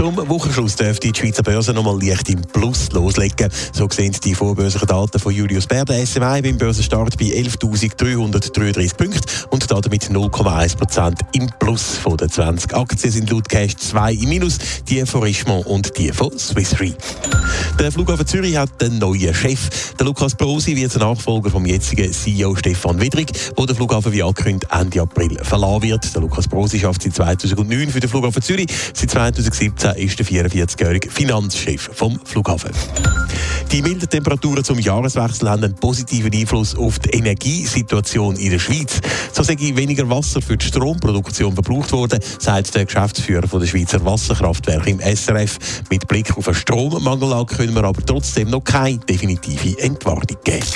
Zum Wochenschluss dürfte die Schweizer Börse nochmal leicht im Plus loslegen. So sehen die vorbörslichen Daten von Julius Baer. Der SMI beim Börsenstart bei 11.333 Punkten und damit 0,1 Prozent im Plus von den 20 Aktien sind laut Cash 2 im Minus, die von Richemont und die von Swiss Re. Der Flughafen Zürich hat einen neuen Chef. Der Lukas Brosi wird der Nachfolger vom jetzigen CEO Stefan Widrig, der den Flughafen wie angekündigt Ende April verlassen wird. Der Lukas Brosi schafft seit 2009 für den Flughafen Zürich. Seit 2017 ist der 44-jährige Finanzchef vom Flughafen. Die milden Temperaturen zum Jahreswechsel haben einen positiven Einfluss auf die Energiesituation in der Schweiz. So sei weniger Wasser für die Stromproduktion verbraucht worden, sagt der Geschäftsführer der Schweizer Wasserkraftwerke im SRF. Mit Blick auf eine Strommangellage können wir aber trotzdem noch keine definitive Entwarnung geben.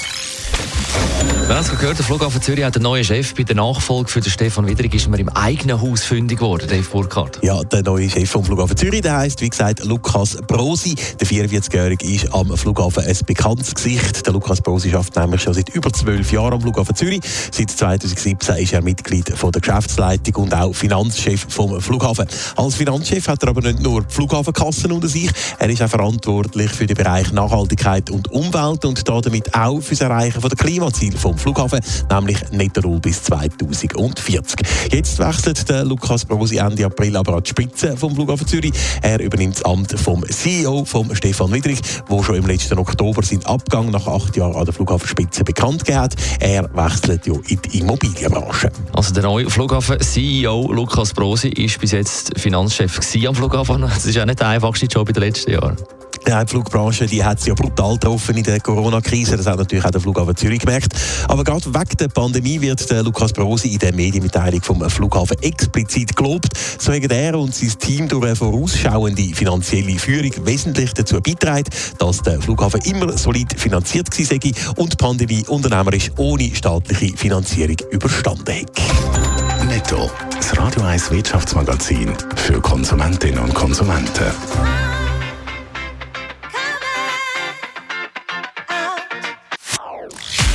Wir haben es gehört, der Flughafen Zürich hat einen neuen Chef. Bei der Nachfolge für den Stefan Widrig ist man im eigenen Haus fündig geworden, Dave Burkhardt. Ja, der neue Chef vom Flughafen Zürich, der heisst, wie gesagt, Lukas Brosi. Der 44-Jährige ist am Flughafen ein bekanntes Gesicht. Der Lukas Brosi schafft nämlich schon seit über zwölf Jahren am Flughafen Zürich. Seit 2017 ist er Mitglied von der Geschäftsleitung und auch Finanzchef vom Flughafen. Als Finanzchef hat er aber nicht nur Flughafenkassen unter sich, er ist auch verantwortlich für den Bereich Nachhaltigkeit und Umwelt und damit auch für das Erreichen der Klimaziele vom Flughafen, nämlich Netto Null bis 2040. Jetzt wechselt der Lukas Brosi Ende April aber an die Spitze vom Flughafen Zürich. Er übernimmt das Amt vom CEO, vom Stefan Widrich, wo schon im letzten Oktober seinen Abgang nach acht Jahren an der Flughafenspitze bekannt gegeben hat. Er wechselt ja in die Immobilienbranche. Also der neue Flughafen-CEO Lukas Brosi ist bis jetzt Finanzchef am Flughafen. Das ist ja nicht der einfachste Job in den letzten Jahren. Die Flugbranche die hat es ja brutal getroffen in der Corona-Krise. Das hat natürlich auch der Flughafen Zürich gemerkt. Aber gerade wegen der Pandemie wird der Lukas Brosi in der Medienmitteilung vom Flughafen explizit gelobt. So haben er und sein Team durch eine vorausschauende finanzielle Führung wesentlich dazu beitragen, dass der Flughafen immer solid finanziert war und die Pandemie unternehmerisch ohne staatliche Finanzierung überstanden hat. Netto. Das Radio 1 Wirtschaftsmagazin für Konsumentinnen und Konsumenten.